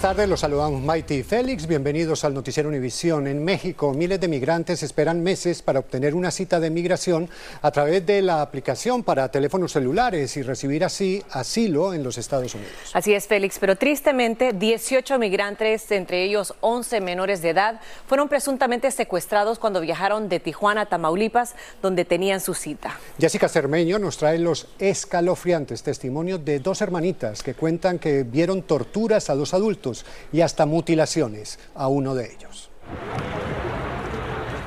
tardes, los saludamos Maite y Félix, bienvenidos al Noticiero Univisión. En México, miles de migrantes esperan meses para obtener una cita de migración a través de la aplicación para teléfonos celulares y recibir así asilo en los Estados Unidos. Así es, Félix, pero tristemente 18 migrantes, entre ellos 11 menores de edad, fueron presuntamente secuestrados cuando viajaron de Tijuana a Tamaulipas, donde tenían su cita. Jessica Cermeño nos trae los escalofriantes testimonios de dos hermanitas que cuentan que vieron torturas a dos adultos y hasta mutilaciones a uno de ellos.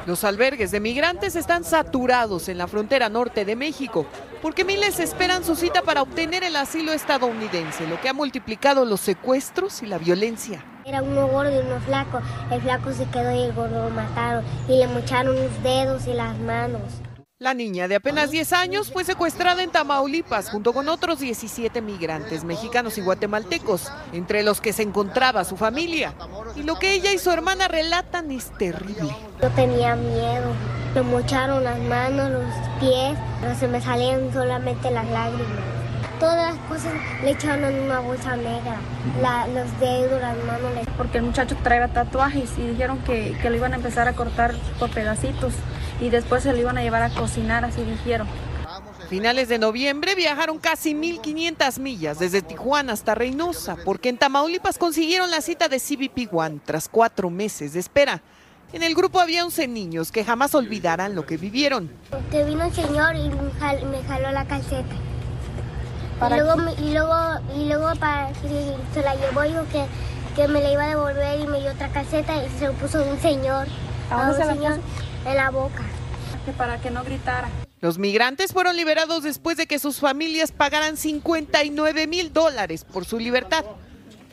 Los albergues de migrantes están saturados en la frontera norte de México porque miles esperan su cita para obtener el asilo estadounidense, lo que ha multiplicado los secuestros y la violencia. Era uno gordo y uno flaco. El flaco se quedó y el gordo lo mataron y le mocharon los dedos y las manos. La niña de apenas 10 años fue secuestrada en Tamaulipas junto con otros 17 migrantes mexicanos y guatemaltecos, entre los que se encontraba su familia. Y lo que ella y su hermana relatan es terrible. Yo tenía miedo. Me mocharon las manos, los pies, pero se me salían solamente las lágrimas. Todas las cosas le echaron en una bolsa negra, la- los dedos, las manos. porque el muchacho traía tatuajes y dijeron que, que lo iban a empezar a cortar por pedacitos y después se lo iban a llevar a cocinar, así dijeron. A finales de noviembre viajaron casi 1.500 millas desde Tijuana hasta Reynosa, porque en Tamaulipas consiguieron la cita de CBP One tras cuatro meses de espera. En el grupo había 11 niños que jamás olvidarán lo que vivieron. Que vino el señor y me jal- me jaló la calceta. Y ¿Para luego, me- y luego, y luego para, y se la llevó y dijo que, que me la iba a devolver y me dio otra calceta y se lo puso un señor. ¿A dónde un se la señor en la boca. Para que no gritara. Los migrantes fueron liberados después de que sus familias pagaran 59 mil dólares por su libertad.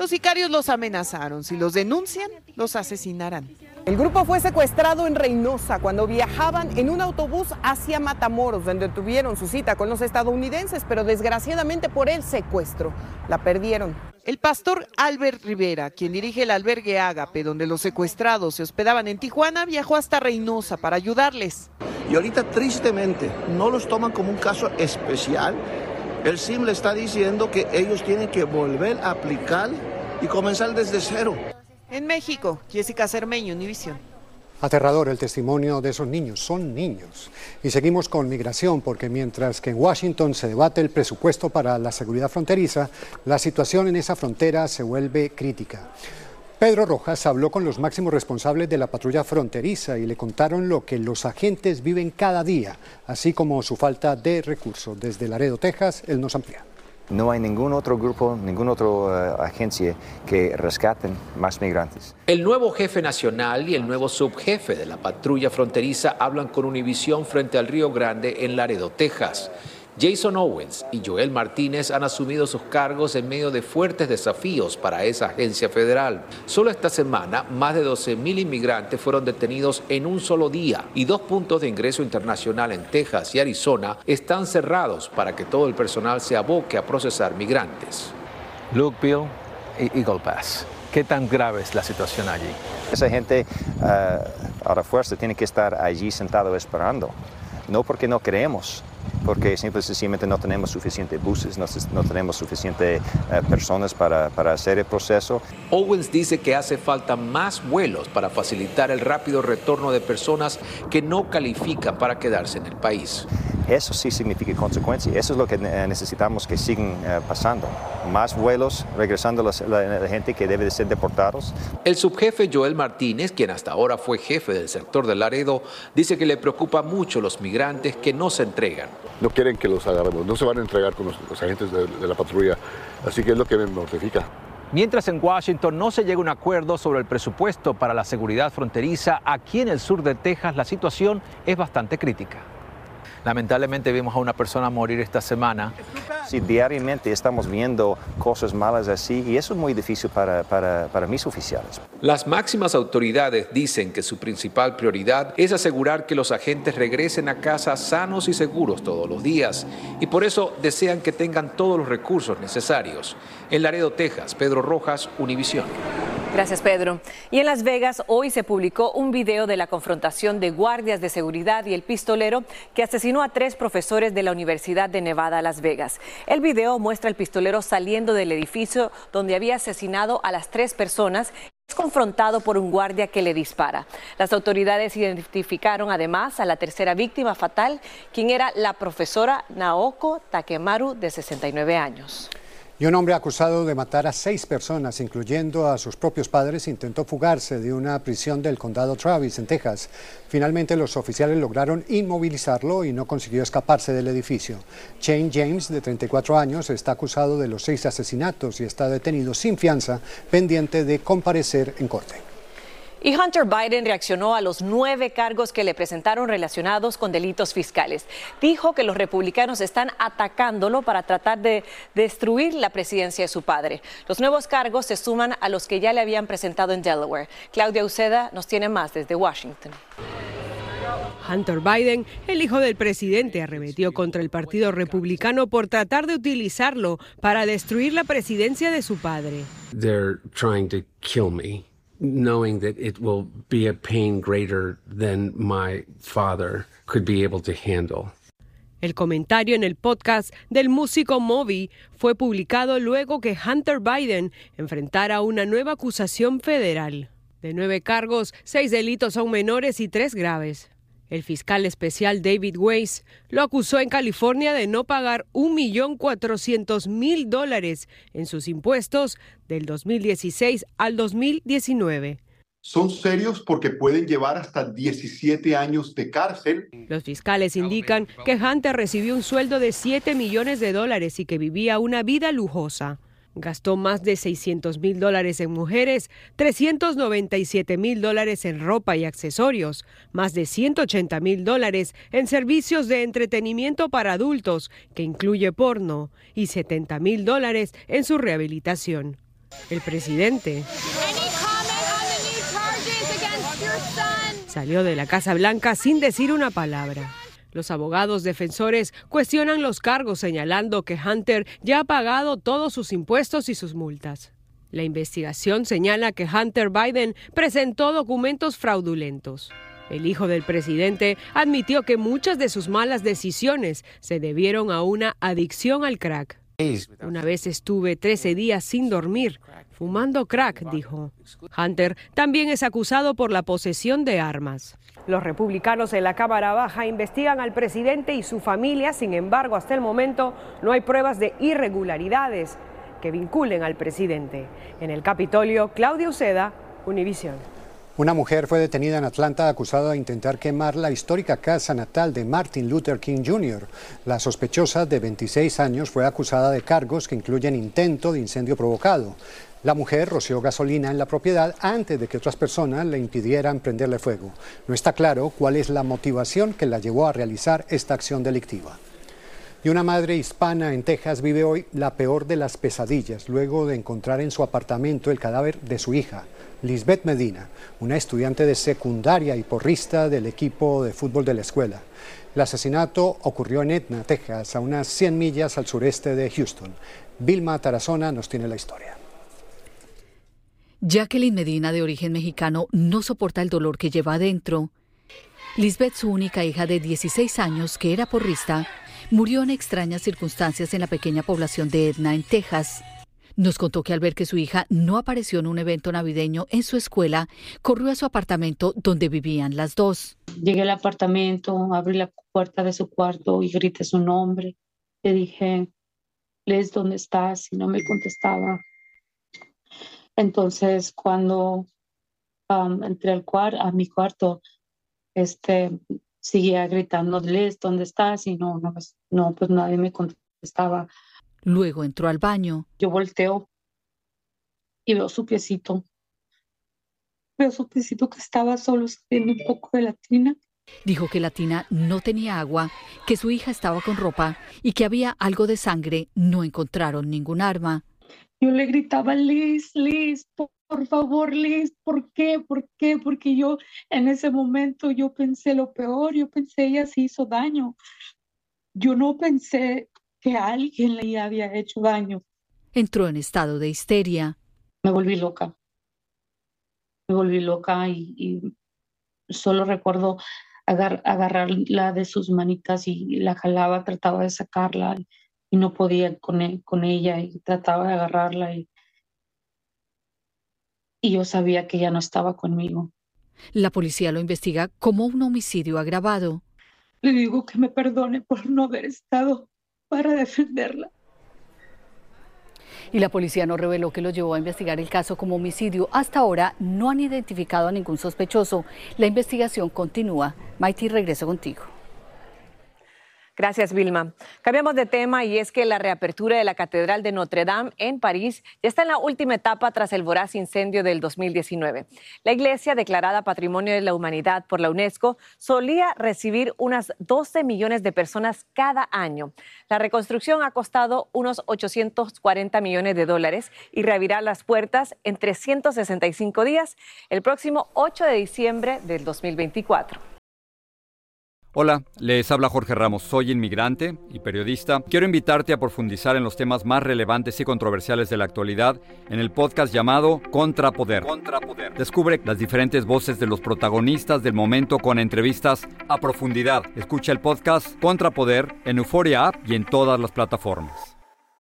Los sicarios los amenazaron. Si los denuncian, los asesinarán. El grupo fue secuestrado en Reynosa cuando viajaban en un autobús hacia Matamoros, donde tuvieron su cita con los estadounidenses, pero desgraciadamente por el secuestro la perdieron. El pastor Albert Rivera, quien dirige el albergue Ágape, donde los secuestrados se hospedaban en Tijuana, viajó hasta Reynosa para ayudarles. Y ahorita tristemente no los toman como un caso especial. El SIM le está diciendo que ellos tienen que volver a aplicar y comenzar desde cero. En México, Jessica Cermeño, Univisión. Aterrador el testimonio de esos niños, son niños. Y seguimos con migración, porque mientras que en Washington se debate el presupuesto para la seguridad fronteriza, la situación en esa frontera se vuelve crítica. Pedro Rojas habló con los máximos responsables de la patrulla fronteriza y le contaron lo que los agentes viven cada día, así como su falta de recursos. Desde Laredo, Texas, él nos amplía. No hay ningún otro grupo, ninguna otra agencia que rescaten más migrantes. El nuevo jefe nacional y el nuevo subjefe de la patrulla fronteriza hablan con Univisión frente al Río Grande en Laredo, Texas. Jason Owens y Joel Martínez han asumido sus cargos en medio de fuertes desafíos para esa agencia federal. Solo esta semana, más de 12.000 inmigrantes fueron detenidos en un solo día y dos puntos de ingreso internacional en Texas y Arizona están cerrados para que todo el personal se aboque a procesar migrantes. Luke Bill y Eagle Pass. ¿Qué tan grave es la situación allí? Esa gente uh, a la fuerza tiene que estar allí sentado esperando. No porque no queremos porque simplemente no tenemos suficientes buses, no, no tenemos suficientes eh, personas para, para hacer el proceso. Owens dice que hace falta más vuelos para facilitar el rápido retorno de personas que no califican para quedarse en el país. Eso sí significa consecuencia. Eso es lo que necesitamos que sigan eh, pasando. Más vuelos, regresando la, la, gente que debe de ser deportados. El subjefe Joel Martínez, quien hasta ahora fue jefe del sector de Laredo, dice que le preocupa mucho los migrantes que no se entregan. No quieren que los agarremos, no se van a entregar con los, los agentes de, de la patrulla. Así que es lo que me mortifica. Mientras en Washington no se llega a un acuerdo sobre el presupuesto para la seguridad fronteriza, aquí en el sur de Texas la situación es bastante crítica. Lamentablemente vimos a una persona morir esta semana. Sí, diariamente estamos viendo cosas malas así y eso es muy difícil para, para, para, mis oficiales. Las máximas autoridades dicen que su principal prioridad es asegurar que los agentes regresen a casa sanos y seguros todos los días y por eso desean que tengan todos los recursos necesarios. En Laredo, Texas, Pedro Rojas, Univisión. Gracias, Pedro. Y en Las Vegas hoy se publicó un video de la confrontación de guardias de seguridad y el pistolero que asesinó a tres profesores de la Universidad de Nevada, Las Vegas. El video muestra al pistolero saliendo del edificio donde había asesinado a las tres personas es confrontado por un guardia que le dispara. Las autoridades identificaron además a la tercera víctima fatal, quien era la profesora Naoko Takemaru, de 69 años. Y un hombre acusado de matar a seis personas, incluyendo a sus propios padres, intentó fugarse de una prisión del condado Travis, en Texas. Finalmente, los oficiales lograron inmovilizarlo y no consiguió escaparse del edificio. Shane James, de 34 años, está acusado de los seis asesinatos y está detenido sin fianza, pendiente de comparecer en corte. Y Hunter Biden reaccionó a los nueve cargos que le presentaron relacionados con delitos fiscales. Dijo que los republicanos están atacándolo para tratar de destruir la presidencia de su padre. Los nuevos cargos se suman a los que ya le habían presentado en Delaware. Claudia Uceda nos tiene más desde Washington. Hunter Biden, el hijo del presidente, arremetió contra el Partido Republicano por tratar de utilizarlo para destruir la presidencia de su padre. They're trying to kill me knowing that it will be a pain greater than my father could be able to handle. El comentario en el podcast del músico Moby fue publicado luego que Hunter Biden enfrentara una nueva acusación federal. De nueve cargos, seis delitos son menores y tres graves. El fiscal especial David Weiss lo acusó en California de no pagar 1.400.000 dólares en sus impuestos del 2016 al 2019. Son serios porque pueden llevar hasta 17 años de cárcel. Los fiscales indican que Hunter recibió un sueldo de 7 millones de dólares y que vivía una vida lujosa. Gastó más de 600 mil dólares en mujeres, 397 mil dólares en ropa y accesorios, más de 180 mil dólares en servicios de entretenimiento para adultos, que incluye porno, y 70 mil dólares en su rehabilitación. El presidente salió de la Casa Blanca sin decir una palabra. Los abogados defensores cuestionan los cargos señalando que Hunter ya ha pagado todos sus impuestos y sus multas. La investigación señala que Hunter Biden presentó documentos fraudulentos. El hijo del presidente admitió que muchas de sus malas decisiones se debieron a una adicción al crack. Una vez estuve 13 días sin dormir, fumando crack, dijo. Hunter también es acusado por la posesión de armas. Los republicanos en la Cámara Baja investigan al presidente y su familia, sin embargo, hasta el momento no hay pruebas de irregularidades que vinculen al presidente. En el Capitolio, Claudia Uceda, Univisión. Una mujer fue detenida en Atlanta acusada de intentar quemar la histórica casa natal de Martin Luther King Jr. La sospechosa de 26 años fue acusada de cargos que incluyen intento de incendio provocado. La mujer roció gasolina en la propiedad antes de que otras personas le impidieran prenderle fuego. No está claro cuál es la motivación que la llevó a realizar esta acción delictiva. Y una madre hispana en Texas vive hoy la peor de las pesadillas luego de encontrar en su apartamento el cadáver de su hija, Lisbeth Medina, una estudiante de secundaria y porrista del equipo de fútbol de la escuela. El asesinato ocurrió en Etna, Texas, a unas 100 millas al sureste de Houston. Vilma Tarazona nos tiene la historia. Jacqueline Medina, de origen mexicano, no soporta el dolor que lleva adentro. Lisbeth, su única hija de 16 años, que era porrista, murió en extrañas circunstancias en la pequeña población de Edna, en Texas. Nos contó que al ver que su hija no apareció en un evento navideño en su escuela, corrió a su apartamento donde vivían las dos. Llegué al apartamento, abrí la puerta de su cuarto y grité su nombre. Le dije, Liz, ¿dónde estás? Y no me contestaba. Entonces, cuando um, entré al cuarto, a mi cuarto, este, seguía gritando, Liz, ¿dónde estás? Y no, no, pues, no, pues nadie me contestaba. Luego entró al baño. Yo volteo y veo su piecito. Veo su piecito que estaba solo saliendo un poco de la tina. Dijo que la tina no tenía agua, que su hija estaba con ropa y que había algo de sangre. No encontraron ningún arma. Yo le gritaba, Liz, Liz, por, por favor, Liz, ¿por qué? ¿Por qué? Porque yo en ese momento yo pensé lo peor, yo pensé ella se hizo daño. Yo no pensé que alguien le había hecho daño. Entró en estado de histeria. Me volví loca. Me volví loca y, y solo recuerdo agar, agarrarla de sus manitas y la jalaba, trataba de sacarla y no podía con, él, con ella y trataba de agarrarla y, y yo sabía que ella no estaba conmigo. La policía lo investiga como un homicidio agravado. Le digo que me perdone por no haber estado para defenderla. Y la policía no reveló que lo llevó a investigar el caso como homicidio. Hasta ahora no han identificado a ningún sospechoso. La investigación continúa. Maiti, regreso contigo. Gracias, Vilma. Cambiamos de tema y es que la reapertura de la Catedral de Notre Dame en París ya está en la última etapa tras el voraz incendio del 2019. La iglesia, declarada Patrimonio de la Humanidad por la UNESCO, solía recibir unas 12 millones de personas cada año. La reconstrucción ha costado unos 840 millones de dólares y reabrirá las puertas en 365 días el próximo 8 de diciembre del 2024. Hola, les habla Jorge Ramos, soy inmigrante y periodista. Quiero invitarte a profundizar en los temas más relevantes y controversiales de la actualidad en el podcast llamado Contrapoder. Contrapoder. Descubre las diferentes voces de los protagonistas del momento con entrevistas a profundidad. Escucha el podcast Contrapoder en Euforia App y en todas las plataformas.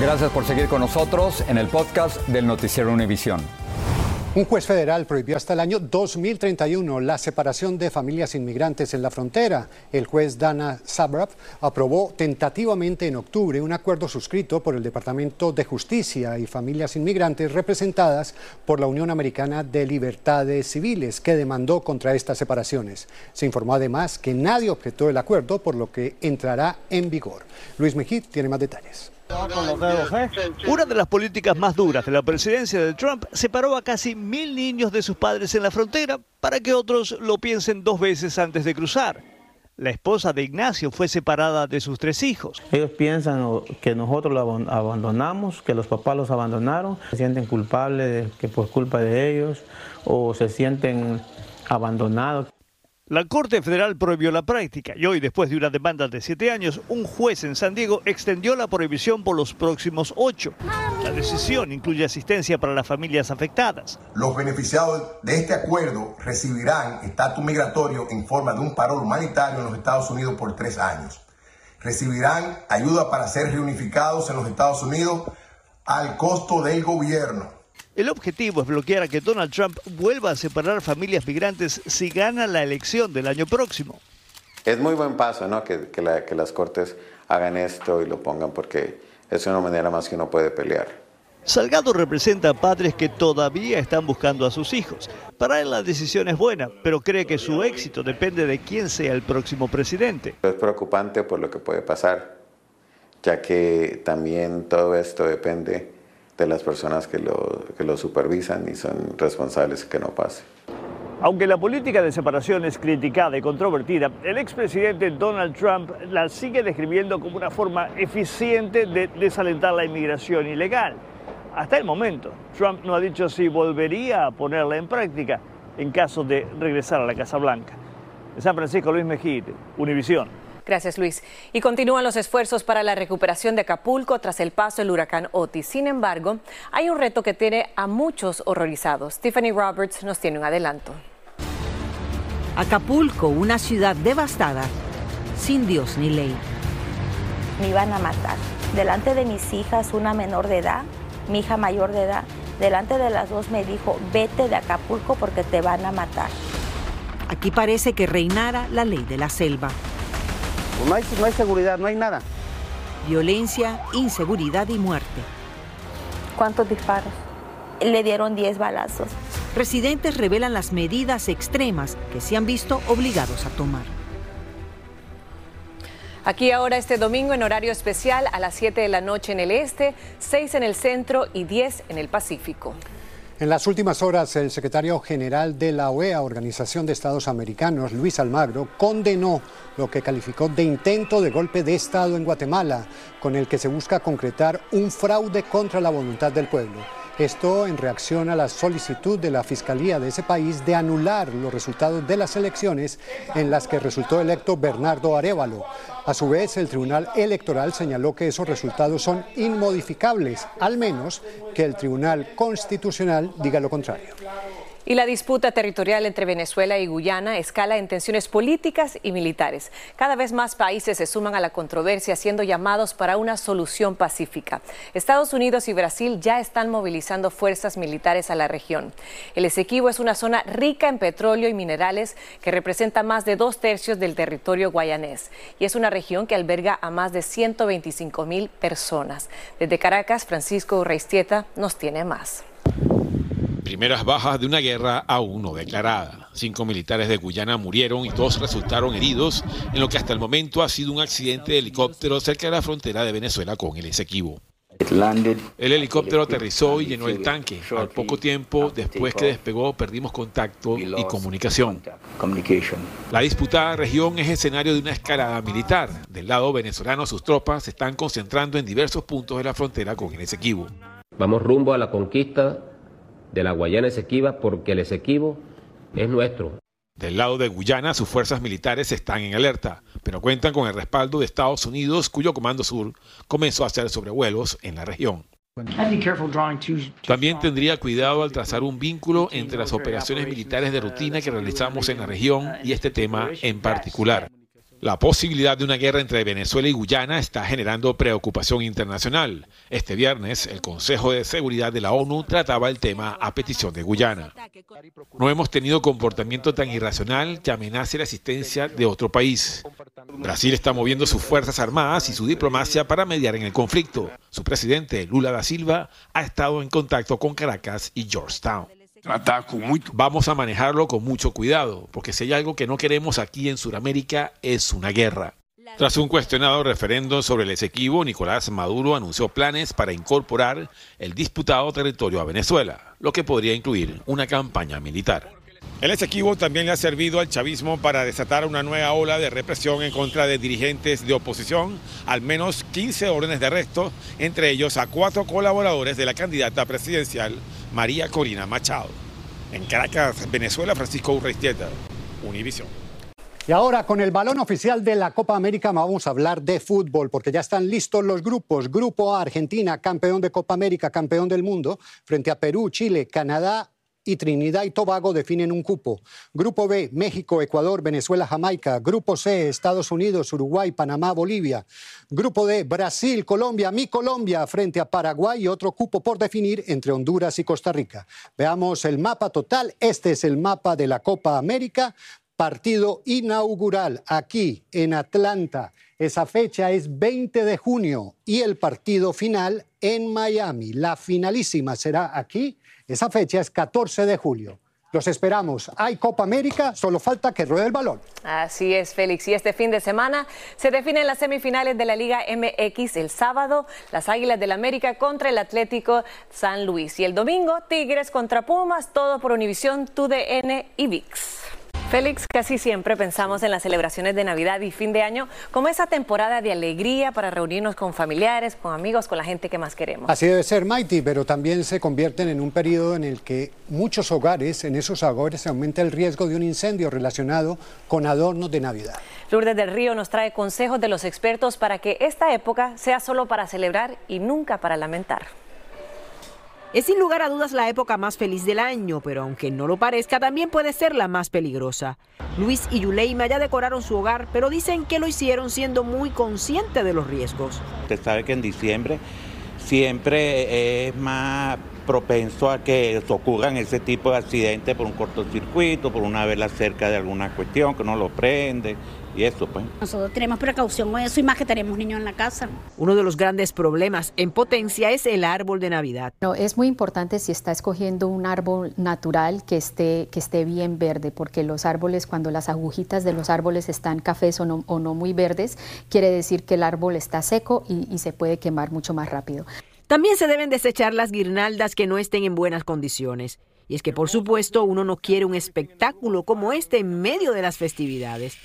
Gracias por seguir con nosotros en el podcast del Noticiero Univisión. Un juez federal prohibió hasta el año 2031 la separación de familias inmigrantes en la frontera. El juez Dana Sabrav aprobó tentativamente en octubre un acuerdo suscrito por el Departamento de Justicia y familias inmigrantes representadas por la Unión Americana de Libertades Civiles, que demandó contra estas separaciones. Se informó además que nadie objetó el acuerdo, por lo que entrará en vigor. Luis Mejid tiene más detalles. Una de las políticas más duras de la presidencia de Trump separó a casi mil niños de sus padres en la frontera para que otros lo piensen dos veces antes de cruzar. La esposa de Ignacio fue separada de sus tres hijos. Ellos piensan que nosotros lo abandonamos, que los papás los abandonaron, se sienten culpables de que por culpa de ellos o se sienten abandonados. La Corte Federal prohibió la práctica y hoy, después de una demanda de siete años, un juez en San Diego extendió la prohibición por los próximos ocho. La decisión incluye asistencia para las familias afectadas. Los beneficiados de este acuerdo recibirán estatus migratorio en forma de un paro humanitario en los Estados Unidos por tres años. Recibirán ayuda para ser reunificados en los Estados Unidos al costo del gobierno. El objetivo es bloquear a que Donald Trump vuelva a separar familias migrantes si gana la elección del año próximo. es muy buen paso, ¿no? Que, que las cortes hagan esto y lo pongan porque es una manera más que uno puede pelear. Salgado representa a padres que todavía están buscando a sus hijos. Para él la decisión es buena, pero cree que su éxito depende de quién sea el próximo presidente. Es preocupante por lo que puede pasar, ya que también todo esto depende de las personas que lo, supervisan y son responsables que no pase. Aunque la política de separación es criticada y controvertida, el expresidente Donald Trump la sigue describiendo como una forma eficiente de desalentar la inmigración ilegal. Hasta el momento, Trump no ha dicho si volvería a ponerla en práctica en caso de regresar a la Casa Blanca. De San Francisco, Luis Mejide, Univisión. Gracias, Luis. Y continúan los esfuerzos para la recuperación de Acapulco tras el paso del huracán Otis. Sin embargo, hay un reto que tiene a muchos horrorizados. Tiffany Roberts nos tiene un adelanto. Acapulco, una ciudad devastada, sin Dios ni ley. Me iban a matar. Delante de mis hijas, una menor de edad, mi hija mayor de edad, delante de las dos me dijo, vete de Acapulco porque te van a matar. Aquí parece que reinara la ley de la selva. No, hay, no hay seguridad, no hay nada. Violencia, inseguridad y muerte. ¿Cuántos disparos? Le dieron 10 balazos. Residentes revelan las medidas extremas que se han visto obligados a tomar. Aquí ahora este domingo en horario especial a las 7 de la noche en el este, 6 en el centro y 10 en el Pacífico. En las últimas horas, el secretario general de la OEA, Organización de Estados Americanos, Luis Almagro, condenó lo que calificó de intento de golpe de Estado en Guatemala, con el que se busca concretar un fraude contra la voluntad del pueblo. Esto en reacción a la solicitud de la Fiscalía de ese país de anular los resultados de las elecciones en las que resultó electo Bernardo Arevalo. A su vez, el Tribunal Electoral señaló que esos resultados son inmodificables, al menos que el Tribunal Constitucional diga lo contrario. Y la disputa territorial entre Venezuela y Guyana escala en tensiones políticas y militares. Cada vez más países se suman a la controversia siendo llamados para una solución pacífica. Estados Unidos y Brasil ya están movilizando fuerzas militares a la región. El Esequibo es una zona rica en petróleo y minerales que representa más de dos tercios del territorio guayanés y es una región que alberga a más de 125 mil personas. Desde Caracas, Francisco Reistieta nos tiene más primeras bajas de una guerra aún no declarada. Cinco militares de Guyana murieron y dos resultaron heridos en lo que hasta el momento ha sido un accidente de helicóptero cerca de la frontera de Venezuela con el Esequibo. El helicóptero aterrizó y llenó el tanque. Al poco tiempo después que despegó perdimos contacto y comunicación. La disputada región es escenario de una escalada militar. Del lado venezolano sus tropas se están concentrando en diversos puntos de la frontera con el Esequibo. Vamos rumbo a la conquista de la Guayana Esequiba porque el Esequibo es nuestro. Del lado de Guyana, sus fuerzas militares están en alerta, pero cuentan con el respaldo de Estados Unidos, cuyo Comando Sur comenzó a hacer sobrevuelos en la región. También tendría cuidado al trazar un vínculo entre las operaciones militares de rutina que realizamos en la región y este tema en particular. La posibilidad de una guerra entre Venezuela y Guyana está generando preocupación internacional. Este viernes, el Consejo de Seguridad de la ONU trataba el tema a petición de Guyana. No hemos tenido comportamiento tan irracional que amenace la existencia de otro país. Brasil está moviendo sus fuerzas armadas y su diplomacia para mediar en el conflicto. Su presidente, Lula da Silva, ha estado en contacto con Caracas y Georgetown. Vamos a manejarlo con mucho cuidado, porque si hay algo que no queremos aquí en Sudamérica es una guerra. Tras un cuestionado referendo sobre el Esequibo, Nicolás Maduro anunció planes para incorporar el disputado territorio a Venezuela, lo que podría incluir una campaña militar. El Esequibo también le ha servido al chavismo para desatar una nueva ola de represión en contra de dirigentes de oposición, al menos 15 órdenes de arresto, entre ellos a cuatro colaboradores de la candidata presidencial María Corina Machado. En Caracas, Venezuela, Francisco Urreistieta, Univisión. Y ahora con el balón oficial de la Copa América vamos a hablar de fútbol porque ya están listos los grupos. Grupo A, Argentina, campeón de Copa América, campeón del mundo, frente a Perú, Chile, Canadá y Trinidad y Tobago definen un cupo. Grupo B, México, Ecuador, Venezuela, Jamaica. Grupo C, Estados Unidos, Uruguay, Panamá, Bolivia. Grupo D, Brasil, Colombia, mi Colombia frente a Paraguay y otro cupo por definir entre Honduras y Costa Rica. Veamos el mapa total. Este es el mapa de la Copa América. partido inaugural aquí en Atlanta. Esa fecha es 20 de junio y el partido final en Miami. La finalísima será aquí. Esa fecha es 14 de julio. Los esperamos. Hay Copa América, solo falta que ruede el balón. Así es, Félix. Y este fin de semana se definen las semifinales de la Liga MX. El sábado, las Águilas del América contra el Atlético San Luis. Y el domingo, Tigres contra Pumas, todo por Univisión, TUDN y VIX. Félix, casi siempre pensamos en las celebraciones de Navidad y fin de año como esa temporada de alegría para reunirnos con familiares, con amigos, con la gente que más queremos. Así debe ser, Mighty, pero también se convierten en un periodo en el que muchos hogares, en esos hogares se aumenta el riesgo de un incendio relacionado con adornos de Navidad. Lourdes del Río nos trae consejos de los expertos para que esta época sea solo para celebrar y nunca para lamentar. Es sin lugar a dudas la época más feliz del año, pero aunque no lo parezca, también puede ser la más peligrosa. Luis y Yuleima ya decoraron su hogar, pero dicen que lo hicieron siendo muy conscientes de los riesgos. Usted sabe que en diciembre siempre es más propenso a que ocurran ese tipo de accidentes por un cortocircuito, por una vela cerca de alguna cuestión que no lo prende, y eso pues. Nosotros tenemos precaución con eso y más que tenemos niños en la casa. Uno de los grandes problemas en potencia es el árbol de Navidad. No, es muy importante si está escogiendo un árbol natural que esté, que esté bien verde, porque los árboles, cuando las agujitas de los árboles están cafés o no, o no muy verdes, quiere decir que el árbol está seco y, y se puede quemar mucho más rápido. También se deben desechar las guirnaldas que no estén en buenas condiciones. Y es que, por supuesto, uno no quiere un espectáculo como este en medio de las festividades.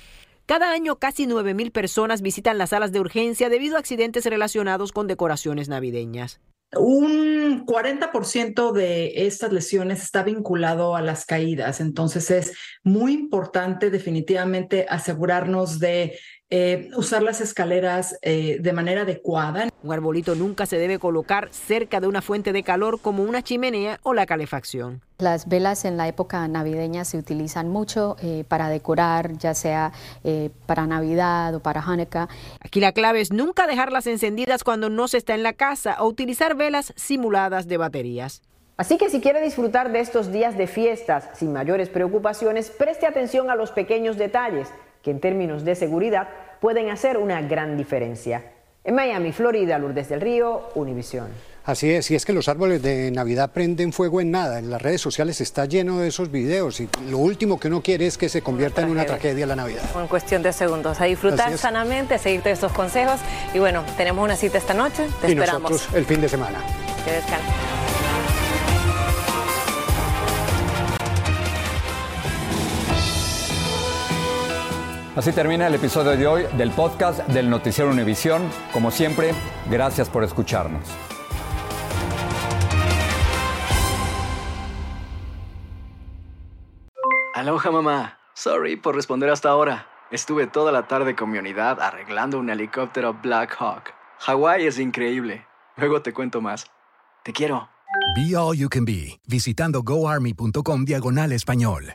Cada año casi 9.000 personas visitan las salas de urgencia debido a accidentes relacionados con decoraciones navideñas. Un 40% de estas lesiones está vinculado a las caídas, entonces es muy importante definitivamente asegurarnos de eh, usar las escaleras eh, de manera adecuada. Un arbolito nunca se debe colocar cerca de una fuente de calor como una chimenea o la calefacción. Las velas en la época navideña se utilizan mucho eh, para decorar, ya sea eh, para Navidad o para Hanukkah. Aquí la clave es nunca dejarlas encendidas cuando no se está en la casa o utilizar velas simuladas de baterías. Así que si quiere disfrutar de estos días de fiestas sin mayores preocupaciones, preste atención a los pequeños detalles que en términos de seguridad pueden hacer una gran diferencia. En Miami, Florida, Lourdes del Río, Univisión. Así es, y es que los árboles de Navidad prenden fuego en nada. En las redes sociales está lleno de esos videos y lo último que uno quiere es que se convierta en una tragedia la Navidad. En cuestión de segundos, a disfrutar sanamente, a seguirte estos consejos. Y bueno, tenemos una cita esta noche, te y esperamos. nosotros el fin de semana. Que descanses. Así termina el episodio de hoy del podcast del Noticiero Univisión. Como siempre, gracias por escucharnos. Aloha mamá. Sorry por responder hasta ahora. Estuve toda la tarde con mi unidad arreglando un helicóptero Black Hawk. Hawái es increíble. Luego te cuento más. Te quiero. Be All You Can Be, visitando goarmy.com diagonal español.